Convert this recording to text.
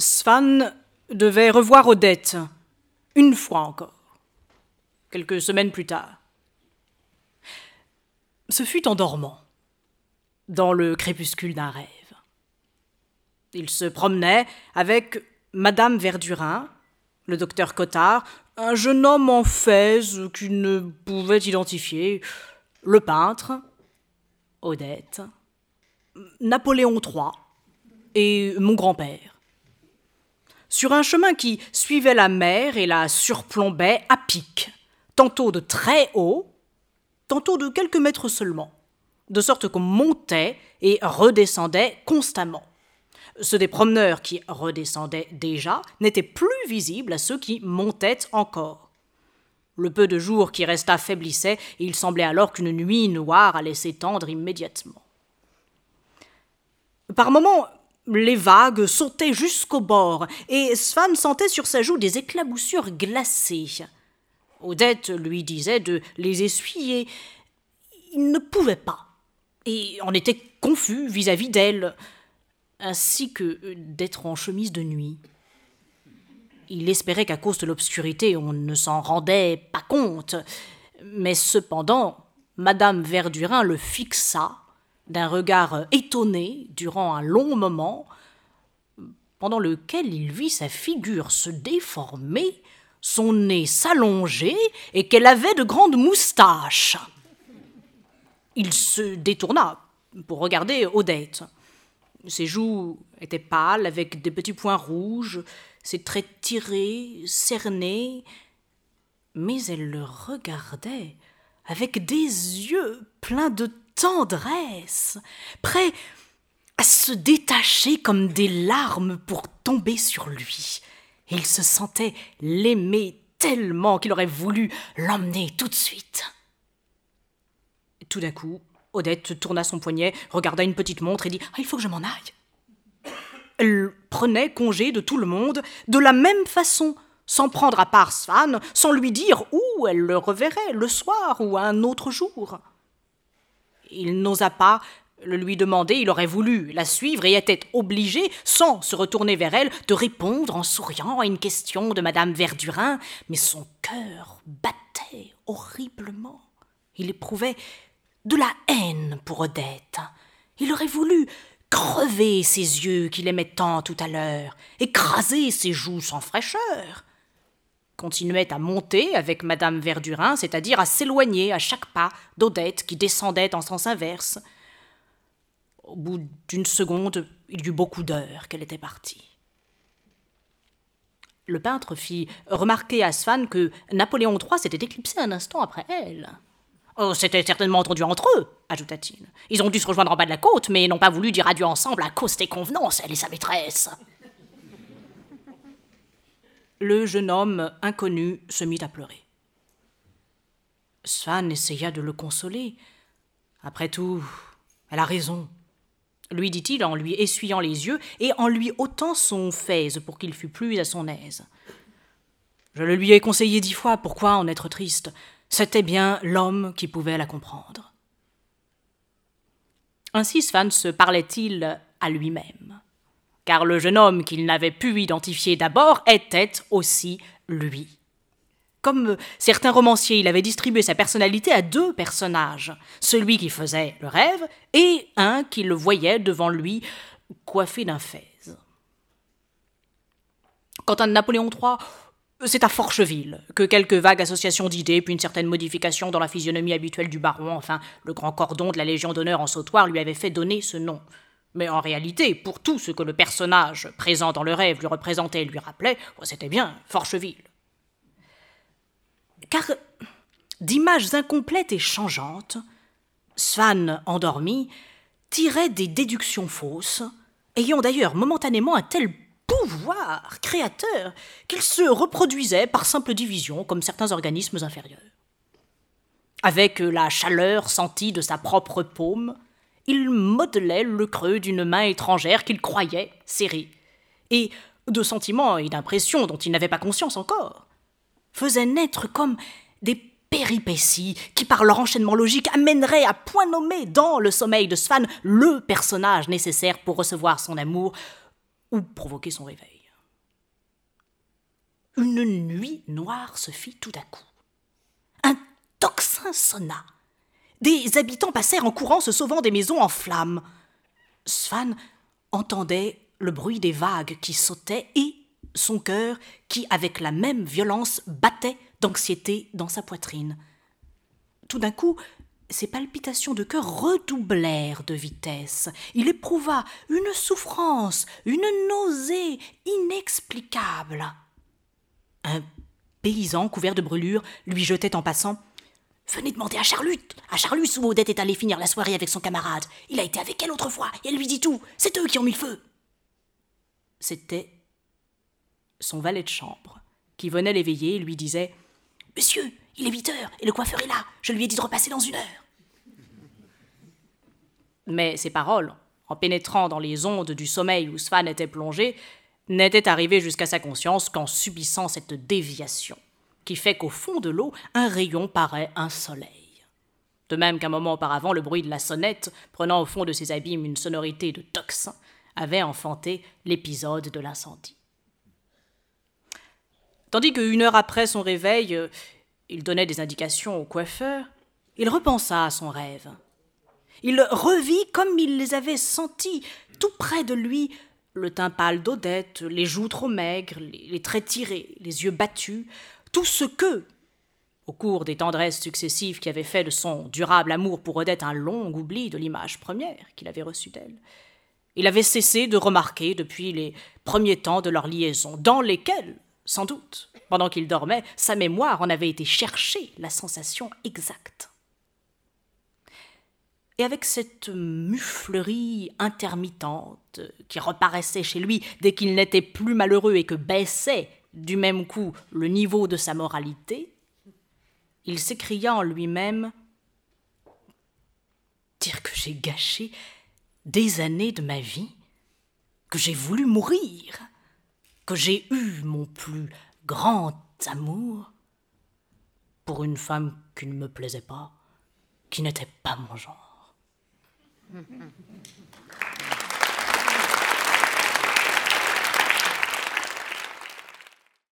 Svan devait revoir Odette, une fois encore, quelques semaines plus tard. Ce fut en dormant, dans le crépuscule d'un rêve. Il se promenait avec Madame Verdurin, le docteur Cottard, un jeune homme en fez qu'il ne pouvait identifier, le peintre, Odette, Napoléon III et mon grand-père. Sur un chemin qui suivait la mer et la surplombait à pic, tantôt de très haut, tantôt de quelques mètres seulement, de sorte qu'on montait et redescendait constamment. Ceux des promeneurs qui redescendaient déjà n'étaient plus visibles à ceux qui montaient encore. Le peu de jour qui resta faiblissait, et il semblait alors qu'une nuit noire allait s'étendre immédiatement. Par moments, les vagues sautaient jusqu'au bord, et Svan sentait sur sa joue des éclaboussures glacées. Odette lui disait de les essuyer. Il ne pouvait pas, et en était confus vis-à-vis d'elle ainsi que d'être en chemise de nuit. Il espérait qu'à cause de l'obscurité on ne s'en rendait pas compte, mais cependant Madame Verdurin le fixa d'un regard étonné durant un long moment, pendant lequel il vit sa figure se déformer, son nez s'allonger et qu'elle avait de grandes moustaches. Il se détourna pour regarder Odette. Ses joues étaient pâles, avec des petits points rouges, ses traits tirés, cernés, mais elle le regardait avec des yeux pleins de tendresse, prêts à se détacher comme des larmes pour tomber sur lui. Il se sentait l'aimer tellement qu'il aurait voulu l'emmener tout de suite. Tout d'un coup, Odette tourna son poignet, regarda une petite montre et dit ah, Il faut que je m'en aille. Elle prenait congé de tout le monde de la même façon, sans prendre à part Svan, sans lui dire où elle le reverrait, le soir ou un autre jour. Il n'osa pas le lui demander, il aurait voulu la suivre et était obligé, sans se retourner vers elle, de répondre en souriant à une question de madame Verdurin, mais son cœur battait horriblement. Il éprouvait de la haine pour Odette. Il aurait voulu crever ses yeux qu'il aimait tant tout à l'heure, écraser ses joues sans fraîcheur. Continuait à monter avec Madame Verdurin, c'est-à-dire à s'éloigner à chaque pas d'Odette qui descendait en sens inverse. Au bout d'une seconde, il y eut beaucoup d'heures qu'elle était partie. Le peintre fit remarquer à Svan que Napoléon III s'était éclipsé un instant après elle. Oh, c'était certainement entendu entre eux, ajouta-t-il. Ils ont dû se rejoindre en bas de la côte, mais n'ont pas voulu dire adieu ensemble à cause des convenances, elle et sa maîtresse. Le jeune homme inconnu se mit à pleurer. Svan essaya de le consoler. Après tout, elle a raison, lui dit-il en lui essuyant les yeux et en lui ôtant son fez pour qu'il fût plus à son aise. Je le lui ai conseillé dix fois, pourquoi en être triste c'était bien l'homme qui pouvait la comprendre. Ainsi Svan se parlait-il à lui-même, car le jeune homme qu'il n'avait pu identifier d'abord était aussi lui. Comme certains romanciers, il avait distribué sa personnalité à deux personnages, celui qui faisait le rêve et un qui le voyait devant lui coiffé d'un fez. Quant à Napoléon III, c'est à Forcheville que quelques vagues associations d'idées, puis une certaine modification dans la physionomie habituelle du baron, enfin, le grand cordon de la Légion d'honneur en sautoir lui avait fait donner ce nom. Mais en réalité, pour tout ce que le personnage présent dans le rêve lui représentait et lui rappelait, oh, c'était bien Forcheville. Car d'images incomplètes et changeantes, Svan, endormi, tirait des déductions fausses, ayant d'ailleurs momentanément un tel pouvoir créateur qu'il se reproduisait par simple division comme certains organismes inférieurs. Avec la chaleur sentie de sa propre paume, il modelait le creux d'une main étrangère qu'il croyait serrée, et de sentiments et d'impressions dont il n'avait pas conscience encore, faisait naître comme des péripéties qui, par leur enchaînement logique, amèneraient à point nommé dans le sommeil de Svan le personnage nécessaire pour recevoir son amour ou provoquer son réveil. une nuit noire se fit tout à coup. Un tocsin sonna. Des habitants passèrent en courant se sauvant des maisons en flammes. Svan entendait le bruit des vagues qui sautaient et son cœur qui, avec la même violence, battait d'anxiété dans sa poitrine. Tout d'un coup, ses palpitations de cœur redoublèrent de vitesse. Il éprouva une souffrance, une nausée inexplicable. Un paysan couvert de brûlures lui jetait en passant Venez demander à Charlut, à Charlus où Odette est allée finir la soirée avec son camarade. Il a été avec elle autrefois, et elle lui dit tout. C'est eux qui ont mis le feu. C'était son valet de chambre, qui venait l'éveiller et lui disait Monsieur, il est huit heures, et le coiffeur est là. Je lui ai dit de repasser dans une heure. Mais ces paroles, en pénétrant dans les ondes du sommeil où Svan était plongé, n'étaient arrivées jusqu'à sa conscience qu'en subissant cette déviation qui fait qu'au fond de l'eau, un rayon paraît un soleil. De même qu'un moment auparavant, le bruit de la sonnette, prenant au fond de ses abîmes une sonorité de tocsin, avait enfanté l'épisode de l'incendie. Tandis qu'une heure après son réveil, euh, il donnait des indications au coiffeur, il repensa à son rêve. Il revit comme il les avait sentis tout près de lui, le teint pâle d'Odette, les joues trop maigres, les traits tirés, les yeux battus, tout ce que, au cours des tendresses successives qui avaient fait de son durable amour pour Odette un long oubli de l'image première qu'il avait reçue d'elle, il avait cessé de remarquer depuis les premiers temps de leur liaison, dans lesquels, sans doute, pendant qu'il dormait, sa mémoire en avait été chercher la sensation exacte. Et avec cette muflerie intermittente qui reparaissait chez lui dès qu'il n'était plus malheureux et que baissait du même coup le niveau de sa moralité, il s'écria en lui-même Dire que j'ai gâché des années de ma vie, que j'ai voulu mourir, que j'ai eu mon plus grand amour pour une femme qui ne me plaisait pas, qui n'était pas mon genre.